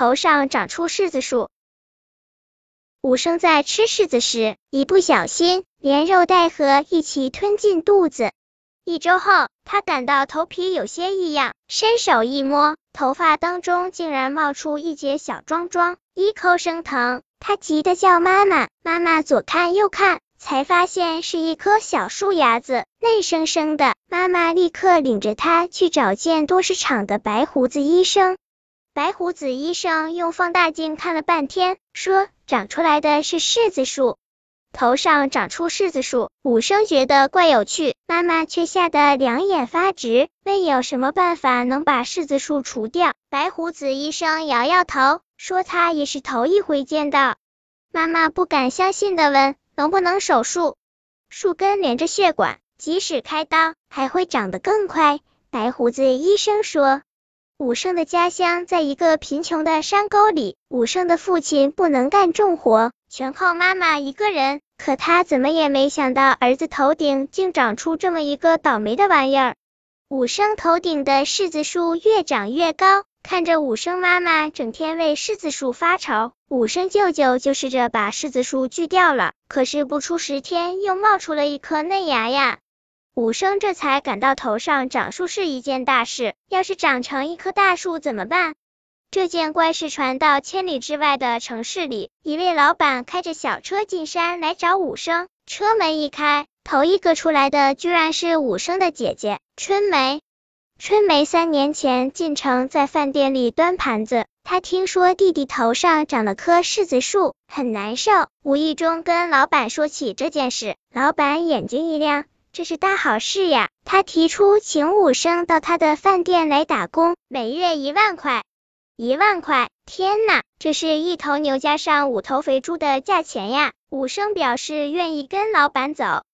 头上长出柿子树。武生在吃柿子时，一不小心连肉带核一起吞进肚子。一周后，他感到头皮有些异样，伸手一摸，头发当中竟然冒出一截小桩桩，一抠生疼。他急得叫妈妈，妈妈左看右看，才发现是一颗小树芽子，嫩生生的。妈妈立刻领着他去找见多市场的白胡子医生。白胡子医生用放大镜看了半天，说长出来的是柿子树。头上长出柿子树，武生觉得怪有趣，妈妈却吓得两眼发直，问有什么办法能把柿子树除掉。白胡子医生摇摇头，说他也是头一回见到。妈妈不敢相信的问，能不能手术？树根连着血管，即使开刀还会长得更快。白胡子医生说。武生的家乡在一个贫穷的山沟里，武生的父亲不能干重活，全靠妈妈一个人。可他怎么也没想到，儿子头顶竟长出这么一个倒霉的玩意儿。武生头顶的柿子树越长越高，看着武生妈妈整天为柿子树发愁，武生舅舅就试着把柿子树锯掉了，可是不出十天，又冒出了一颗嫩芽呀。武生这才感到头上长树是一件大事，要是长成一棵大树怎么办？这件怪事传到千里之外的城市里，一位老板开着小车进山来找武生。车门一开，头一个出来的居然是武生的姐姐春梅。春梅三年前进城，在饭店里端盘子，她听说弟弟头上长了棵柿子树，很难受，无意中跟老板说起这件事，老板眼睛一亮。这是大好事呀！他提出请武生到他的饭店来打工，每月一万块。一万块！天呐，这是一头牛加上五头肥猪的价钱呀！武生表示愿意跟老板走。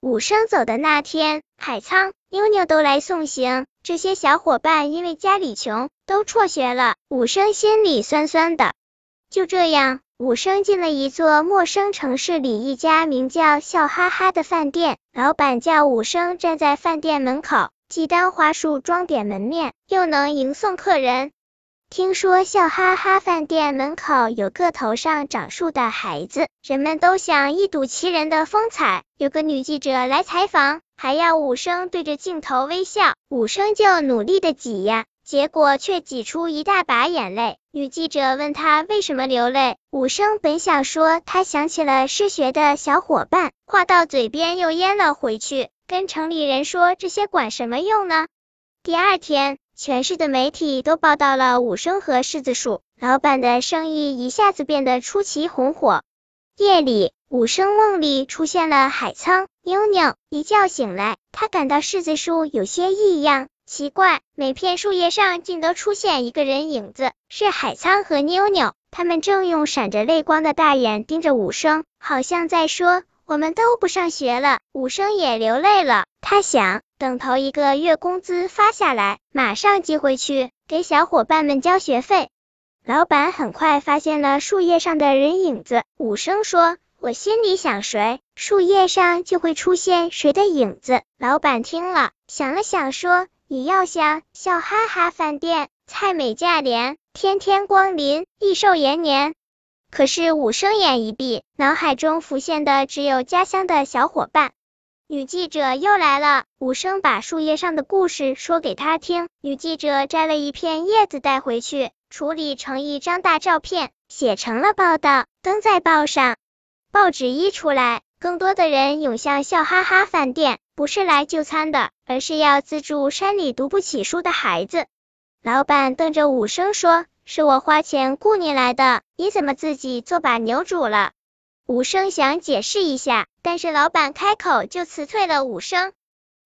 武生走的那天，海沧、妞妞都来送行。这些小伙伴因为家里穷，都辍学了。武生心里酸酸的。就这样。武生进了一座陌生城市里一家名叫“笑哈哈”的饭店，老板叫武生站在饭店门口，既当花束装点门面，又能迎送客人。听说“笑哈哈”饭店门口有个头上长树的孩子，人们都想一睹其人的风采。有个女记者来采访，还要武生对着镜头微笑，武生就努力的挤呀。结果却挤出一大把眼泪。女记者问他为什么流泪，武生本想说他想起了失学的小伙伴，话到嘴边又咽了回去，跟城里人说这些管什么用呢？第二天，全市的媒体都报道了武生和柿子树，老板的生意一下子变得出奇红火。夜里，武生梦里出现了海沧、妞妞，一觉醒来，他感到柿子树有些异样。奇怪，每片树叶上竟都出现一个人影子，是海沧和妞妞。他们正用闪着泪光的大眼盯着武生，好像在说：“我们都不上学了。”武生也流泪了。他想，等头一个月工资发下来，马上寄回去，给小伙伴们交学费。老板很快发现了树叶上的人影子。武生说：“我心里想谁，树叶上就会出现谁的影子。”老板听了，想了想说。你要想笑哈哈饭店，菜美价廉，天天光临，益寿延年。可是武生眼一闭，脑海中浮现的只有家乡的小伙伴。女记者又来了，武生把树叶上的故事说给她听。女记者摘了一片叶子带回去，处理成一张大照片，写成了报道，登在报上。报纸一出来。更多的人涌向笑哈哈饭店，不是来就餐的，而是要资助山里读不起书的孩子。老板瞪着武生说：“是我花钱雇你来的，你怎么自己做把牛煮了？”武生想解释一下，但是老板开口就辞退了武生。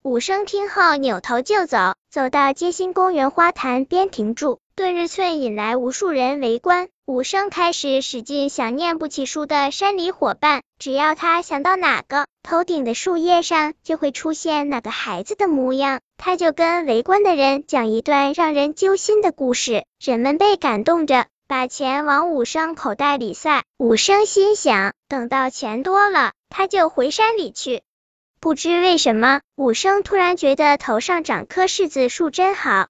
武生听后扭头就走，走到街心公园花坛边停住。顿日翠引来无数人围观，武生开始使劲想念不起书的山里伙伴，只要他想到哪个，头顶的树叶上就会出现哪个孩子的模样，他就跟围观的人讲一段让人揪心的故事，人们被感动着，把钱往武生口袋里塞。武生心想，等到钱多了，他就回山里去。不知为什么，武生突然觉得头上长棵柿子树真好。